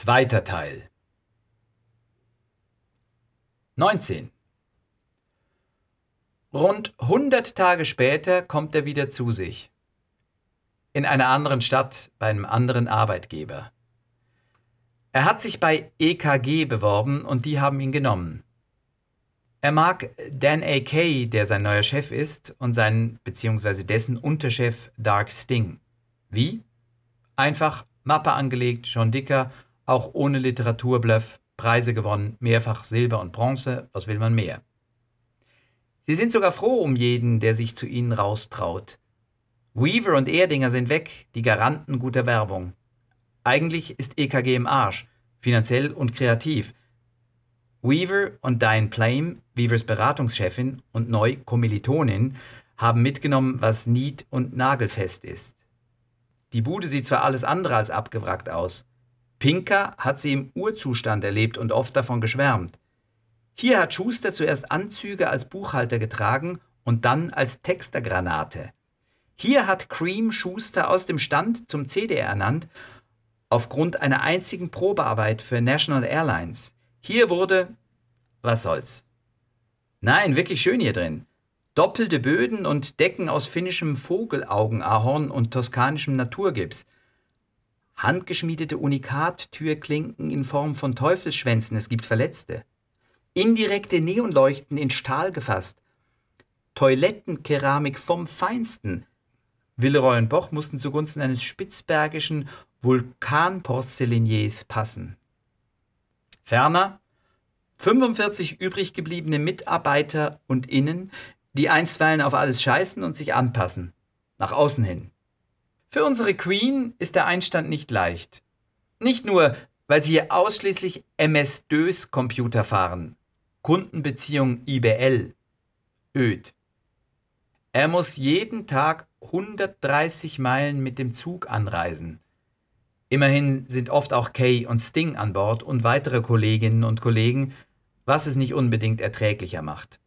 Zweiter Teil 19 Rund 100 Tage später kommt er wieder zu sich. In einer anderen Stadt, bei einem anderen Arbeitgeber. Er hat sich bei EKG beworben und die haben ihn genommen. Er mag Dan A. Kay, der sein neuer Chef ist, und seinen bzw. dessen Unterchef Dark Sting. Wie? Einfach Mappe angelegt, schon dicker, auch ohne Literaturbluff, Preise gewonnen, mehrfach Silber und Bronze, was will man mehr? Sie sind sogar froh um jeden, der sich zu ihnen raustraut. Weaver und Erdinger sind weg, die Garanten guter Werbung. Eigentlich ist EKG im Arsch, finanziell und kreativ. Weaver und Diane Plame, Weavers Beratungschefin und neu Kommilitonin, haben mitgenommen, was nied- und nagelfest ist. Die Bude sieht zwar alles andere als abgewrackt aus. Pinker hat sie im Urzustand erlebt und oft davon geschwärmt. Hier hat Schuster zuerst Anzüge als Buchhalter getragen und dann als Textergranate. Hier hat Cream Schuster aus dem Stand zum CDR ernannt, aufgrund einer einzigen Probearbeit für National Airlines. Hier wurde, was soll's? Nein, wirklich schön hier drin. Doppelte Böden und Decken aus finnischem Vogelaugenahorn und toskanischem Naturgips. Handgeschmiedete Unikat-Türklinken in Form von Teufelsschwänzen, es gibt Verletzte indirekte Neonleuchten in Stahl gefasst, Toilettenkeramik vom Feinsten. Villeroy und Boch mussten zugunsten eines spitzbergischen Vulkanporzelliniers passen. Ferner 45 übrig gebliebene Mitarbeiter und Innen, die einstweilen auf alles scheißen und sich anpassen, nach außen hin. Für unsere Queen ist der Einstand nicht leicht. Nicht nur, weil sie hier ausschließlich MS-DOS-Computer fahren, Kundenbeziehung IBL, öd. Er muss jeden Tag 130 Meilen mit dem Zug anreisen. Immerhin sind oft auch Kay und Sting an Bord und weitere Kolleginnen und Kollegen, was es nicht unbedingt erträglicher macht.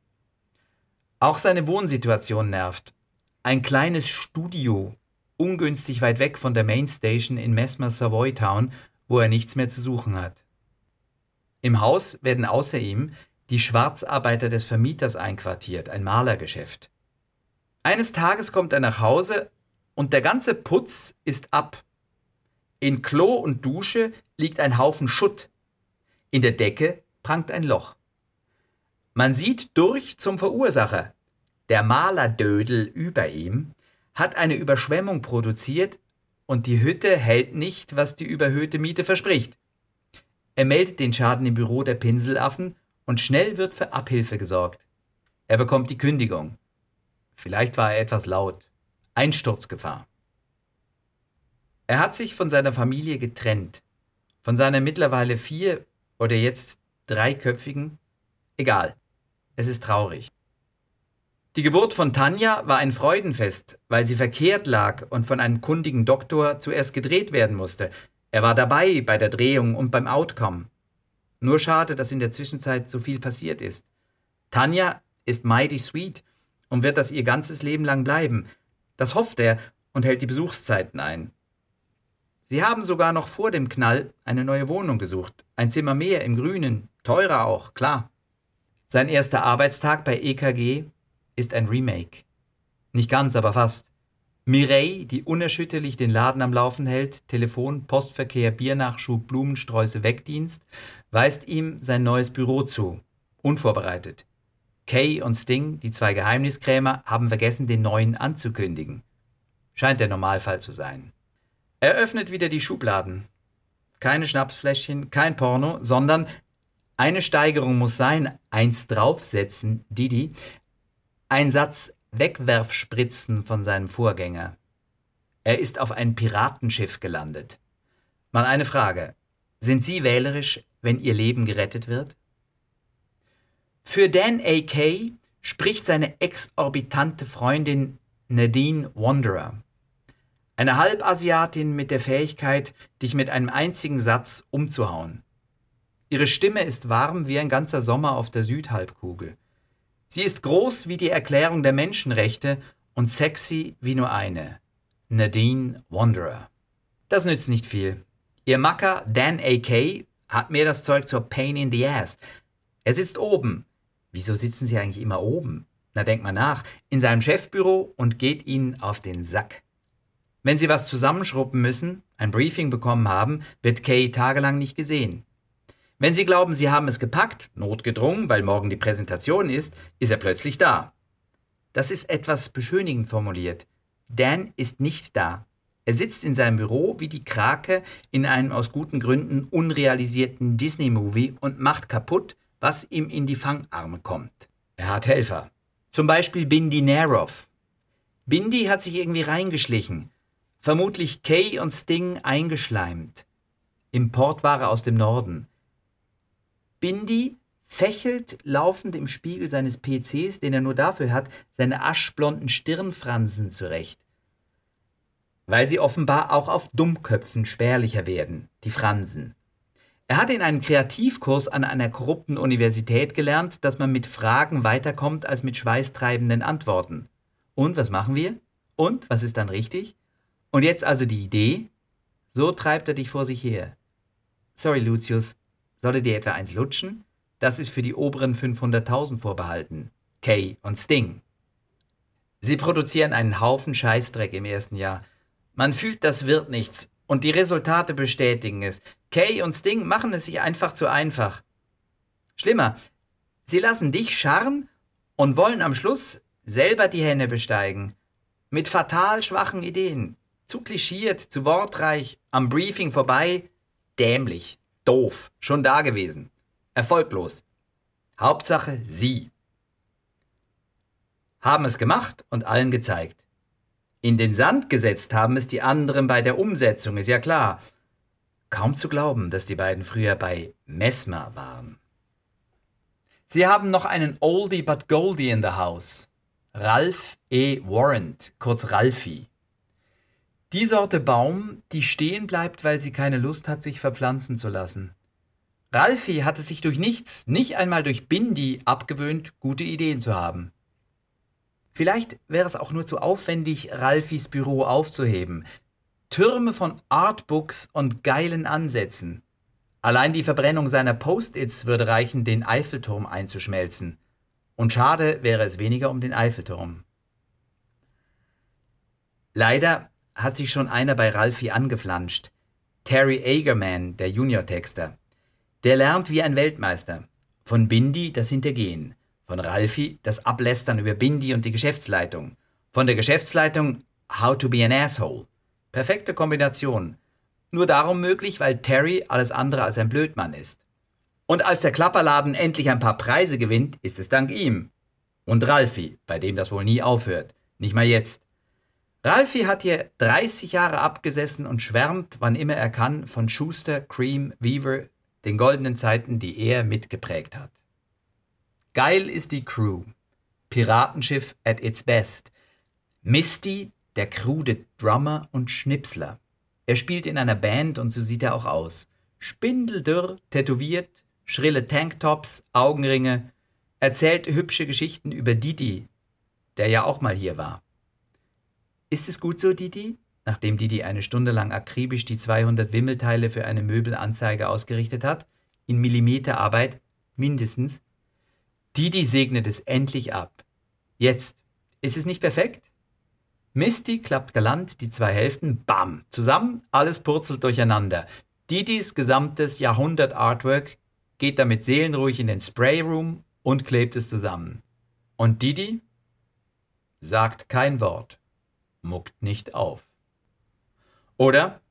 Auch seine Wohnsituation nervt. Ein kleines Studio, ungünstig weit weg von der Mainstation in Mesmer Savoy Town, wo er nichts mehr zu suchen hat. Im Haus werden außer ihm die Schwarzarbeiter des Vermieters einquartiert, ein Malergeschäft. Eines Tages kommt er nach Hause und der ganze Putz ist ab. In Klo und Dusche liegt ein Haufen Schutt. In der Decke prangt ein Loch. Man sieht durch zum Verursacher. Der Malerdödel über ihm hat eine Überschwemmung produziert und die Hütte hält nicht, was die überhöhte Miete verspricht. Er meldet den Schaden im Büro der Pinselaffen und schnell wird für Abhilfe gesorgt. Er bekommt die Kündigung. Vielleicht war er etwas laut. Einsturzgefahr. Er hat sich von seiner Familie getrennt. Von seiner mittlerweile vier oder jetzt dreiköpfigen. Egal. Es ist traurig. Die Geburt von Tanja war ein Freudenfest, weil sie verkehrt lag und von einem kundigen Doktor zuerst gedreht werden musste. Er war dabei bei der Drehung und beim Outcome. Nur schade, dass in der Zwischenzeit so viel passiert ist. Tanja ist mighty sweet und wird das ihr ganzes Leben lang bleiben. Das hofft er und hält die Besuchszeiten ein. Sie haben sogar noch vor dem Knall eine neue Wohnung gesucht. Ein Zimmer mehr im Grünen, teurer auch, klar. Sein erster Arbeitstag bei EKG ist ein Remake. Nicht ganz, aber fast. Mireille, die unerschütterlich den Laden am Laufen hält, Telefon, Postverkehr, Biernachschub, Blumensträuße, Wegdienst, weist ihm sein neues Büro zu. Unvorbereitet. Kay und Sting, die zwei Geheimniskrämer, haben vergessen, den neuen anzukündigen. Scheint der Normalfall zu sein. Er öffnet wieder die Schubladen. Keine Schnapsfläschchen, kein Porno, sondern eine Steigerung muss sein, eins draufsetzen, Didi, ein Satz Wegwerfspritzen von seinem Vorgänger. Er ist auf ein Piratenschiff gelandet. Mal eine Frage. Sind Sie wählerisch, wenn Ihr Leben gerettet wird? Für Dan A.K. spricht seine exorbitante Freundin Nadine Wanderer. Eine Halbasiatin mit der Fähigkeit, dich mit einem einzigen Satz umzuhauen. Ihre Stimme ist warm wie ein ganzer Sommer auf der Südhalbkugel. Sie ist groß wie die Erklärung der Menschenrechte und sexy wie nur eine. Nadine Wanderer. Das nützt nicht viel. Ihr Macker Dan A.K. hat mehr das Zeug zur Pain in the Ass. Er sitzt oben. Wieso sitzen Sie eigentlich immer oben? Na, denkt mal nach. In seinem Chefbüro und geht Ihnen auf den Sack. Wenn Sie was zusammenschruppen müssen, ein Briefing bekommen haben, wird Kay tagelang nicht gesehen. Wenn Sie glauben, Sie haben es gepackt, notgedrungen, weil morgen die Präsentation ist, ist er plötzlich da. Das ist etwas beschönigend formuliert. Dan ist nicht da. Er sitzt in seinem Büro wie die Krake in einem aus guten Gründen unrealisierten Disney-Movie und macht kaputt, was ihm in die Fangarme kommt. Er hat Helfer. Zum Beispiel Bindi Nerov. Bindi hat sich irgendwie reingeschlichen. Vermutlich Kay und Sting eingeschleimt. Importware aus dem Norden. Bindi fächelt laufend im Spiegel seines PCs, den er nur dafür hat, seine aschblonden Stirnfransen zurecht weil sie offenbar auch auf Dummköpfen spärlicher werden, die Fransen. Er hat in einem Kreativkurs an einer korrupten Universität gelernt, dass man mit Fragen weiterkommt als mit schweißtreibenden Antworten. Und was machen wir? Und was ist dann richtig? Und jetzt also die Idee? So treibt er dich vor sich her. Sorry, Lucius, solle dir etwa eins lutschen? Das ist für die oberen 500.000 vorbehalten. Kay und Sting. Sie produzieren einen Haufen Scheißdreck im ersten Jahr man fühlt, das wird nichts. Und die Resultate bestätigen es. Kay und Sting machen es sich einfach zu einfach. Schlimmer, sie lassen dich scharren und wollen am Schluss selber die Hände besteigen. Mit fatal schwachen Ideen. Zu klischiert, zu wortreich, am Briefing vorbei. Dämlich, doof, schon da gewesen. Erfolglos. Hauptsache sie. Haben es gemacht und allen gezeigt. In den Sand gesetzt haben es die anderen bei der Umsetzung, ist ja klar. Kaum zu glauben, dass die beiden früher bei Mesmer waren. Sie haben noch einen Oldie but Goldie in the House. Ralph E. Warrant, kurz Ralphie. Die Sorte Baum, die stehen bleibt, weil sie keine Lust hat, sich verpflanzen zu lassen. Ralphie hatte sich durch nichts, nicht einmal durch Bindi, abgewöhnt, gute Ideen zu haben. Vielleicht wäre es auch nur zu aufwendig, Ralfis Büro aufzuheben. Türme von Artbooks und geilen Ansätzen. Allein die Verbrennung seiner Post-its würde reichen, den Eiffelturm einzuschmelzen. Und schade wäre es weniger um den Eiffelturm. Leider hat sich schon einer bei Ralfi angeflanscht. Terry Agerman, der Junior-Texter. Der lernt wie ein Weltmeister. Von Bindi das Hintergehen. Von Ralfi das Ablästern über Bindi und die Geschäftsleitung. Von der Geschäftsleitung How to be an Asshole. Perfekte Kombination. Nur darum möglich, weil Terry alles andere als ein Blödmann ist. Und als der Klapperladen endlich ein paar Preise gewinnt, ist es dank ihm. Und Ralfi, bei dem das wohl nie aufhört. Nicht mal jetzt. Ralfi hat hier 30 Jahre abgesessen und schwärmt, wann immer er kann, von Schuster, Cream, Weaver, den goldenen Zeiten, die er mitgeprägt hat. Geil ist die Crew. Piratenschiff at its best. Misty, der krude Drummer und Schnipsler. Er spielt in einer Band und so sieht er auch aus. Spindeldürr, tätowiert, schrille Tanktops, Augenringe, erzählt hübsche Geschichten über Didi, der ja auch mal hier war. Ist es gut so, Didi? Nachdem Didi eine Stunde lang akribisch die 200 Wimmelteile für eine Möbelanzeige ausgerichtet hat, in Millimeterarbeit mindestens, Didi segnet es endlich ab. Jetzt. Ist es nicht perfekt? Misty klappt galant die zwei Hälften, bam, zusammen, alles purzelt durcheinander. Didis gesamtes Jahrhundert-Artwork geht damit seelenruhig in den Sprayroom und klebt es zusammen. Und Didi sagt kein Wort, muckt nicht auf. Oder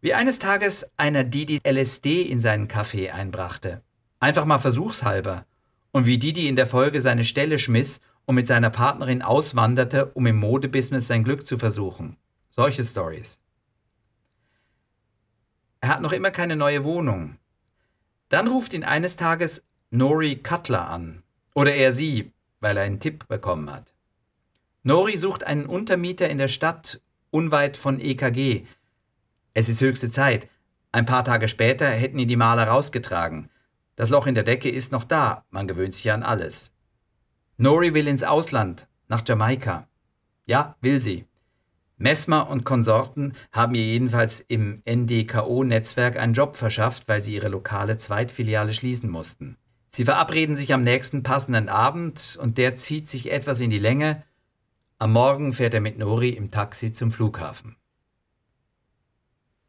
wie eines Tages einer Didi LSD in seinen Kaffee einbrachte. Einfach mal versuchshalber und wie Didi in der Folge seine Stelle schmiss und mit seiner Partnerin auswanderte, um im Modebusiness sein Glück zu versuchen. Solche Stories. Er hat noch immer keine neue Wohnung. Dann ruft ihn eines Tages Nori Cutler an. Oder er sie, weil er einen Tipp bekommen hat. Nori sucht einen Untermieter in der Stadt unweit von EKG. Es ist höchste Zeit. Ein paar Tage später hätten ihn die Maler rausgetragen. Das Loch in der Decke ist noch da, man gewöhnt sich an alles. Nori will ins Ausland, nach Jamaika. Ja, will sie. Messmer und Konsorten haben ihr jedenfalls im NDKO-Netzwerk einen Job verschafft, weil sie ihre lokale Zweitfiliale schließen mussten. Sie verabreden sich am nächsten passenden Abend und der zieht sich etwas in die Länge, am Morgen fährt er mit Nori im Taxi zum Flughafen.